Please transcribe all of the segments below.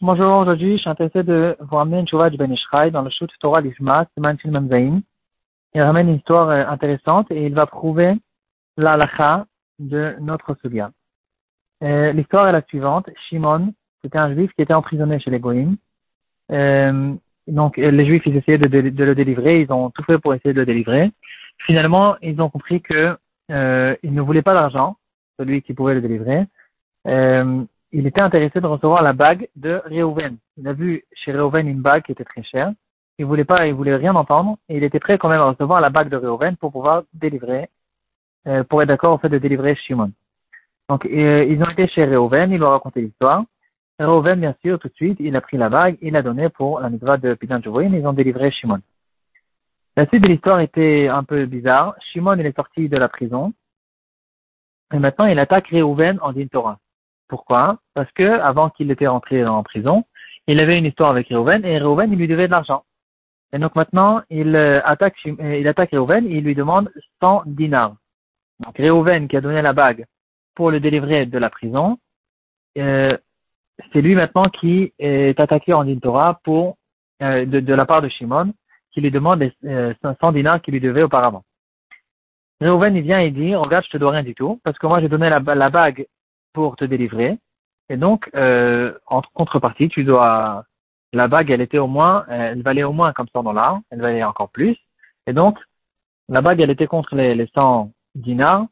Bonjour, aujourd'hui, je suis intéressé de vous ramener une chouva du Ben dans le shoot Torah Lishma, Siman Shilman Zain. Il ramène une histoire euh, intéressante et il va prouver l'alacha de notre Sugia. Euh, l'histoire est la suivante. Shimon, c'était un juif qui était emprisonné chez les Goïm. Euh, donc, les juifs, ils essayaient de, le délivrer, ils ont tout fait pour essayer de le délivrer. Finalement, ils ont compris que ne voulait pas d'argent, celui qui pouvait le délivrer. Euh, il était intéressé de recevoir la bague de Reuven. Il a vu chez Reuven une bague qui était très chère. Il voulait pas, il voulait rien entendre, et il était prêt quand même à recevoir la bague de Reuven pour pouvoir délivrer, euh, pour être d'accord au fait de délivrer Shimon. Donc, euh, ils ont été chez Reuven, il leur a raconté l'histoire. Reuven, bien sûr, tout de suite, il a pris la bague, il l'a donnée pour la mitzvah de Pidan ils ont délivré Shimon. La suite de l'histoire était un peu bizarre. Shimon, il est sorti de la prison. Et maintenant, il attaque Reuven en din Torah. Pourquoi? Parce que avant qu'il était rentré en prison, il avait une histoire avec Reuven et il lui devait de l'argent. Et donc maintenant, il euh, attaque, euh, il Reuven et il lui demande 100 dinars. Donc Reuven, qui a donné la bague pour le délivrer de la prison, euh, c'est lui maintenant qui est attaqué en Torah de, la part de Shimon qui lui demande les 500 euh, dinars qu'il lui devait auparavant. Reuven, il vient et dit, regarde, je te dois rien du tout, parce que moi j'ai donné la, bague pour te délivrer, et donc, euh, en contrepartie, tu dois, la bague, elle était au moins, elle valait au moins comme 100 dollars, elle valait encore plus, et donc, la bague, elle était contre les, les 100 dinars,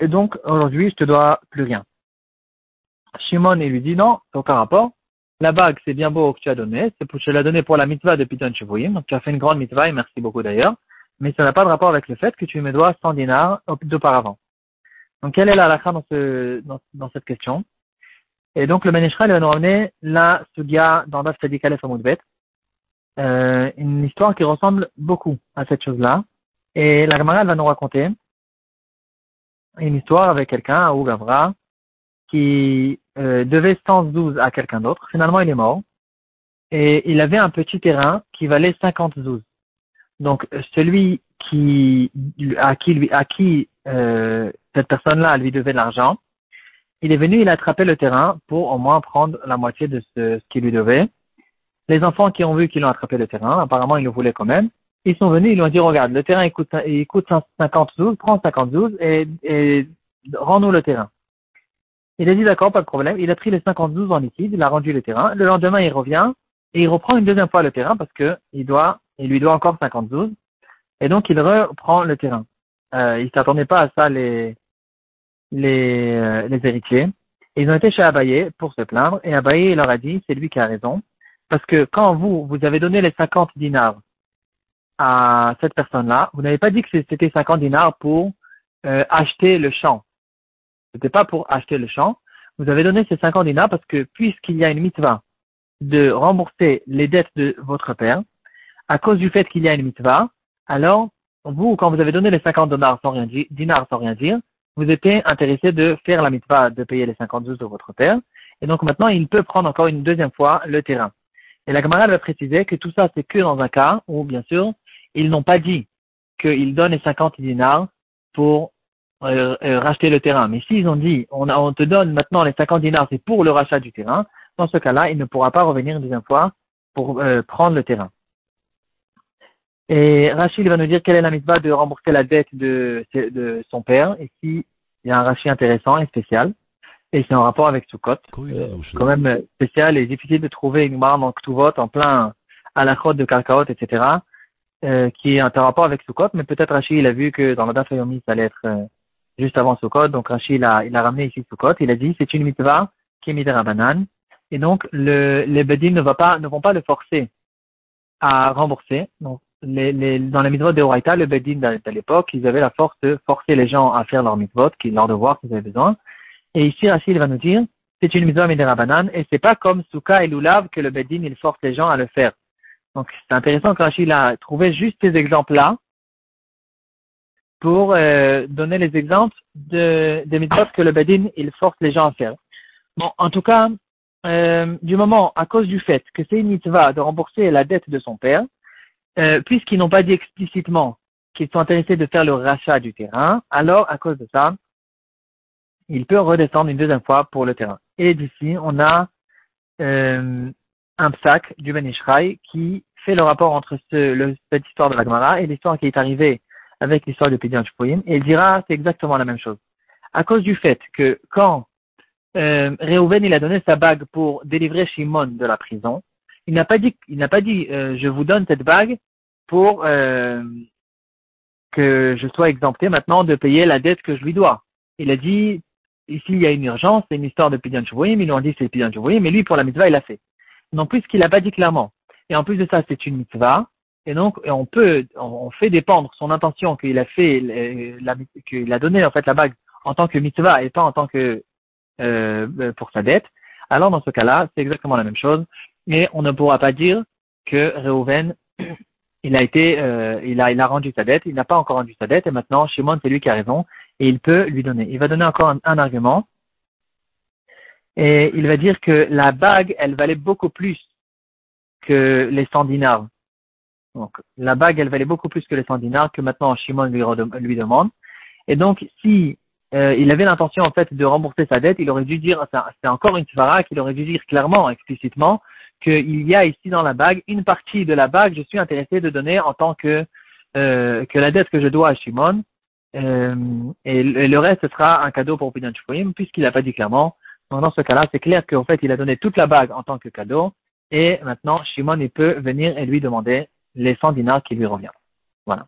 et donc, aujourd'hui, je te dois plus rien. Shimon, il lui dit, non, aucun rapport, la bague, c'est bien beau que tu as donné, c'est pour, je l'ai donné pour la mitzvah de Piton Chevouyim, donc tu as fait une grande mitzvah et merci beaucoup d'ailleurs, mais ça n'a pas de rapport avec le fait que tu me dois 100 dinars d'auparavant. Donc quelle est la halakha dans, ce, dans, cette question? Et donc le Menishra, il va nous ramener la Sugya dans Daf Sadik Aleph euh, une histoire qui ressemble beaucoup à cette chose-là. Et la Gemara, va nous raconter une histoire avec quelqu'un, ou Gavra, qui euh, devait 112 à quelqu'un d'autre. Finalement, il est mort. Et il avait un petit terrain qui valait 50 12. Donc, celui qui, à qui, lui, à qui euh, cette personne-là lui devait de l'argent, il est venu, il a attrapé le terrain pour au moins prendre la moitié de ce, qu'il lui devait. Les enfants qui ont vu qu'ils ont attrapé le terrain, apparemment ils le voulaient quand même, ils sont venus, ils lui ont dit, regarde, le terrain il coûte, il coûte 50 12, prends 50 12 et, et rends-nous le terrain. Il a dit d'accord, pas de problème. Il a pris les 52 en liquide, il a rendu le terrain. Le lendemain, il revient et il reprend une deuxième fois le terrain parce que il doit, il lui doit encore 52. Et donc, il reprend le terrain. Euh, il s'attendait pas à ça, les, les, euh, les héritiers. ils ont été chez Abaye pour se plaindre et Abaye leur a dit, c'est lui qui a raison. Parce que quand vous, vous avez donné les 50 dinars à cette personne-là, vous n'avez pas dit que c'était 50 dinars pour euh, acheter le champ n'était pas pour acheter le champ. Vous avez donné ces 50 dinars parce que puisqu'il y a une mitzvah de rembourser les dettes de votre père, à cause du fait qu'il y a une mitzvah, alors vous, quand vous avez donné les 50 dinars sans rien dire, dinars sans rien dire, vous étiez intéressé de faire la mitzvah de payer les 52 de votre père, et donc maintenant il peut prendre encore une deuxième fois le terrain. Et la camarade va préciser que tout ça c'est que dans un cas où, bien sûr, ils n'ont pas dit qu'ils donnent les 50 dinars pour euh, euh, racheter le terrain. Mais s'ils ont dit, on, te donne maintenant les 50 dinars, c'est pour le rachat du terrain, dans ce cas-là, il ne pourra pas revenir une deuxième fois pour euh, prendre le terrain. Et Rachid va nous dire quelle est la mitzvah de rembourser la dette de, de son père. Ici, il y a un Rachid intéressant et spécial. Et c'est en rapport avec Sukkot. quand même spécial et difficile de trouver une marque en Ktuvot en plein à la crotte de Karkaot, etc. qui est en rapport avec Sukkot. Mais peut-être Rachid, il a vu que dans la date ça allait être juste avant Sukkot. Donc Rashi, il a, il a ramené ici Sukkot. Il a dit c'est une mitzvah qui est mitzvah banane. Et donc le, les bedin ne, va pas, ne vont pas le forcer à rembourser. Donc les, les, dans les mitzvot de Horaïta, le bedin à l'époque, ils avaient la force de forcer les gens à faire leur mitzvot, qui leur devoir qu'ils avaient besoin. Et ici Rashi, il va nous dire c'est une mitzvah banane et c'est pas comme Souka et Lulav que le bedin il force les gens à le faire. Donc c'est intéressant que Rashi a trouvé juste ces exemples-là pour euh, donner les exemples de, des mitzvot que le Badin il force les gens à faire. Bon, en tout cas, euh, du moment, à cause du fait que c'est une mitzvah de rembourser la dette de son père, euh, puisqu'ils n'ont pas dit explicitement qu'ils sont intéressés de faire le rachat du terrain, alors à cause de ça, il peut redescendre une deuxième fois pour le terrain. Et d'ici, on a euh, un psaque du Ben qui fait le rapport entre ce, cette histoire de la Gemara et l'histoire qui est arrivée avec l'histoire de Pédian Shpoim, et il dira c'est exactement la même chose. À cause du fait que quand euh, il a donné sa bague pour délivrer Shimon de la prison, il n'a pas dit, il n'a pas dit euh, je vous donne cette bague pour euh, que je sois exempté maintenant de payer la dette que je lui dois. Il a dit ici il y a une urgence, c'est une histoire de Pédian Shpoim, ils lui ont c'est Shpoim, mais lui pour la mitzvah il a fait. Non plus qu'il n'a pas dit clairement. Et en plus de ça, c'est une mitzvah. Et donc, on peut, on fait dépendre son intention qu'il a fait, qu'il a donné en fait la bague en tant que mitzvah et pas en tant que euh, pour sa dette. Alors dans ce cas-là, c'est exactement la même chose. Mais on ne pourra pas dire que Reuven, il a été, euh, il a, rendu sa dette, il n'a pas encore rendu sa dette, et maintenant Shimon c'est lui qui a raison, et il peut lui donner. Il va donner encore un argument et il va dire que la bague, elle valait beaucoup plus que les 100 dinars. Donc, la bague, elle valait beaucoup plus que les 100 dinars que maintenant Shimon lui, lui demande. Et donc, si euh, il avait l'intention en fait de rembourser sa dette, il aurait dû dire, c'est encore une svara qu'il aurait dû dire clairement, explicitement, qu'il y a ici dans la bague une partie de la bague, je suis intéressé de donner en tant que euh, que la dette que je dois à Shimon, euh, et, le reste sera un cadeau pour Pidan puisqu'il n'a pas dit clairement dans ce cas-là, c'est clair qu'en fait, il a donné toute la bague en tant que cadeau, et maintenant, Shimon, il peut venir et lui demander les 100 dinars qui lui reviennent. Voilà.